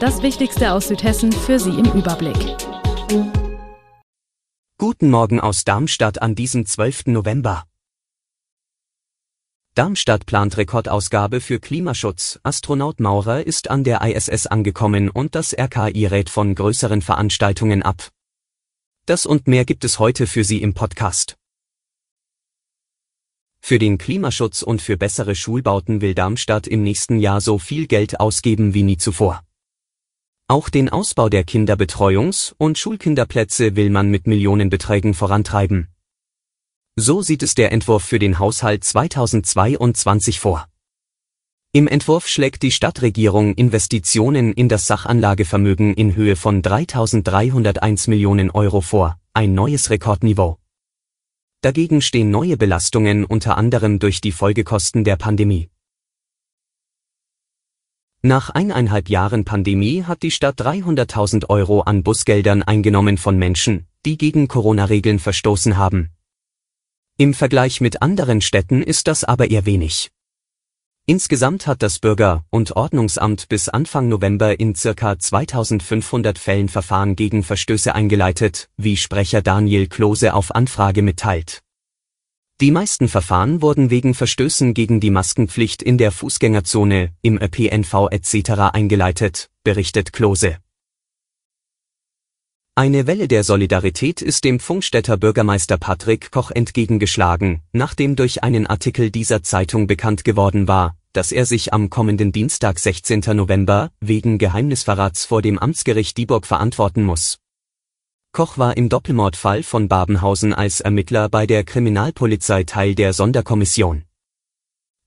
Das Wichtigste aus Südhessen für Sie im Überblick. Guten Morgen aus Darmstadt an diesem 12. November. Darmstadt plant Rekordausgabe für Klimaschutz. Astronaut Maurer ist an der ISS angekommen und das RKI rät von größeren Veranstaltungen ab. Das und mehr gibt es heute für Sie im Podcast. Für den Klimaschutz und für bessere Schulbauten will Darmstadt im nächsten Jahr so viel Geld ausgeben wie nie zuvor. Auch den Ausbau der Kinderbetreuungs- und Schulkinderplätze will man mit Millionenbeträgen vorantreiben. So sieht es der Entwurf für den Haushalt 2022 vor. Im Entwurf schlägt die Stadtregierung Investitionen in das Sachanlagevermögen in Höhe von 3.301 Millionen Euro vor, ein neues Rekordniveau. Dagegen stehen neue Belastungen unter anderem durch die Folgekosten der Pandemie. Nach eineinhalb Jahren Pandemie hat die Stadt 300.000 Euro an Busgeldern eingenommen von Menschen, die gegen Corona-Regeln verstoßen haben. Im Vergleich mit anderen Städten ist das aber eher wenig. Insgesamt hat das Bürger- und Ordnungsamt bis Anfang November in circa 2500 Fällen Verfahren gegen Verstöße eingeleitet, wie Sprecher Daniel Klose auf Anfrage mitteilt. Die meisten Verfahren wurden wegen Verstößen gegen die Maskenpflicht in der Fußgängerzone, im ÖPNV etc. eingeleitet, berichtet Klose. Eine Welle der Solidarität ist dem Funkstädter Bürgermeister Patrick Koch entgegengeschlagen, nachdem durch einen Artikel dieser Zeitung bekannt geworden war, dass er sich am kommenden Dienstag 16. November wegen Geheimnisverrats vor dem Amtsgericht Dieburg verantworten muss. Koch war im Doppelmordfall von Babenhausen als Ermittler bei der Kriminalpolizei Teil der Sonderkommission.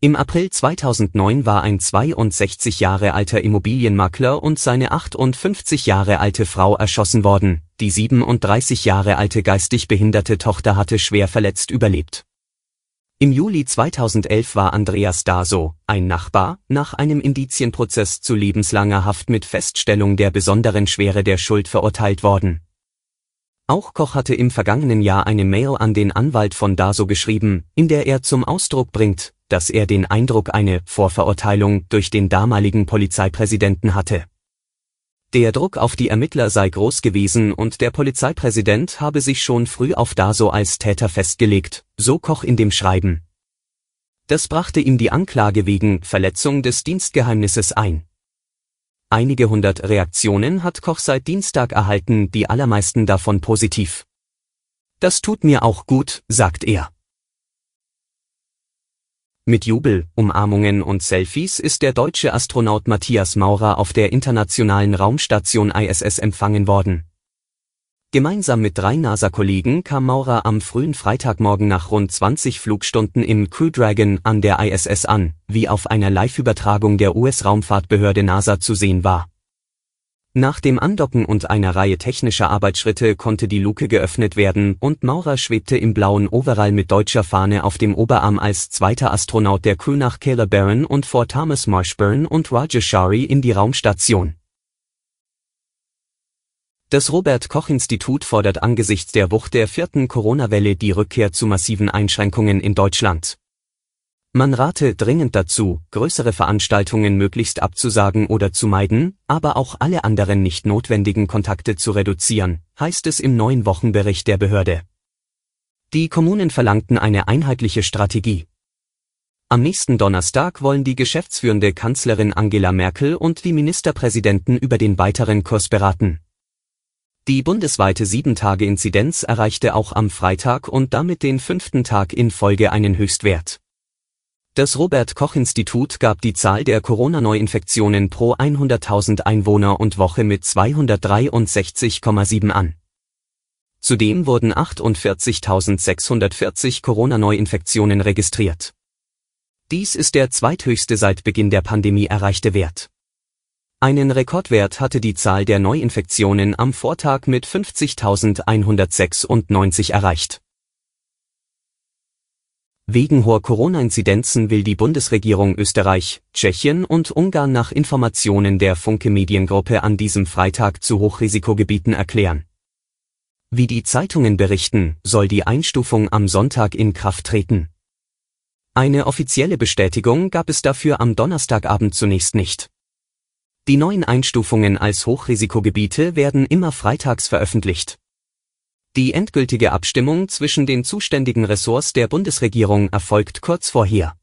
Im April 2009 war ein 62 Jahre alter Immobilienmakler und seine 58 Jahre alte Frau erschossen worden, die 37 Jahre alte geistig behinderte Tochter hatte schwer verletzt überlebt. Im Juli 2011 war Andreas Daso, ein Nachbar, nach einem Indizienprozess zu lebenslanger Haft mit Feststellung der besonderen Schwere der Schuld verurteilt worden auch Koch hatte im vergangenen Jahr eine Mail an den Anwalt von Daso geschrieben, in der er zum Ausdruck bringt, dass er den Eindruck eine Vorverurteilung durch den damaligen Polizeipräsidenten hatte. Der Druck auf die Ermittler sei groß gewesen und der Polizeipräsident habe sich schon früh auf Daso als Täter festgelegt, so Koch in dem Schreiben. Das brachte ihm die Anklage wegen Verletzung des Dienstgeheimnisses ein. Einige hundert Reaktionen hat Koch seit Dienstag erhalten, die allermeisten davon positiv. Das tut mir auch gut, sagt er. Mit Jubel, Umarmungen und Selfies ist der deutsche Astronaut Matthias Maurer auf der internationalen Raumstation ISS empfangen worden. Gemeinsam mit drei NASA-Kollegen kam Maurer am frühen Freitagmorgen nach rund 20 Flugstunden im Crew Dragon an der ISS an, wie auf einer Live-Übertragung der US-Raumfahrtbehörde NASA zu sehen war. Nach dem Andocken und einer Reihe technischer Arbeitsschritte konnte die Luke geöffnet werden und Maurer schwebte im blauen Overall mit deutscher Fahne auf dem Oberarm als zweiter Astronaut der Crew nach Caleb Barron und vor Thomas Marshburn und Roger Shari in die Raumstation. Das Robert Koch Institut fordert angesichts der Wucht der vierten Corona-Welle die Rückkehr zu massiven Einschränkungen in Deutschland. Man rate dringend dazu, größere Veranstaltungen möglichst abzusagen oder zu meiden, aber auch alle anderen nicht notwendigen Kontakte zu reduzieren, heißt es im neuen Wochenbericht der Behörde. Die Kommunen verlangten eine einheitliche Strategie. Am nächsten Donnerstag wollen die geschäftsführende Kanzlerin Angela Merkel und die Ministerpräsidenten über den weiteren Kurs beraten. Die bundesweite 7-Tage-Inzidenz erreichte auch am Freitag und damit den fünften Tag in Folge einen Höchstwert. Das Robert Koch Institut gab die Zahl der Corona-Neuinfektionen pro 100.000 Einwohner und Woche mit 263,7 an. Zudem wurden 48.640 Corona-Neuinfektionen registriert. Dies ist der zweithöchste seit Beginn der Pandemie erreichte Wert. Einen Rekordwert hatte die Zahl der Neuinfektionen am Vortag mit 50.196 erreicht. Wegen hoher Corona-Inzidenzen will die Bundesregierung Österreich, Tschechien und Ungarn nach Informationen der Funke Mediengruppe an diesem Freitag zu Hochrisikogebieten erklären. Wie die Zeitungen berichten, soll die Einstufung am Sonntag in Kraft treten. Eine offizielle Bestätigung gab es dafür am Donnerstagabend zunächst nicht. Die neuen Einstufungen als Hochrisikogebiete werden immer freitags veröffentlicht. Die endgültige Abstimmung zwischen den zuständigen Ressorts der Bundesregierung erfolgt kurz vorher.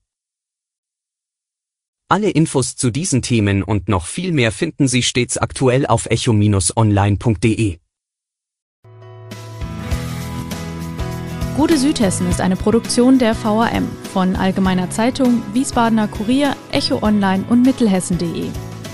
Alle Infos zu diesen Themen und noch viel mehr finden Sie stets aktuell auf echo-online.de. Gute Südhessen ist eine Produktion der VAM von Allgemeiner Zeitung, Wiesbadener Kurier, Echo Online und Mittelhessen.de.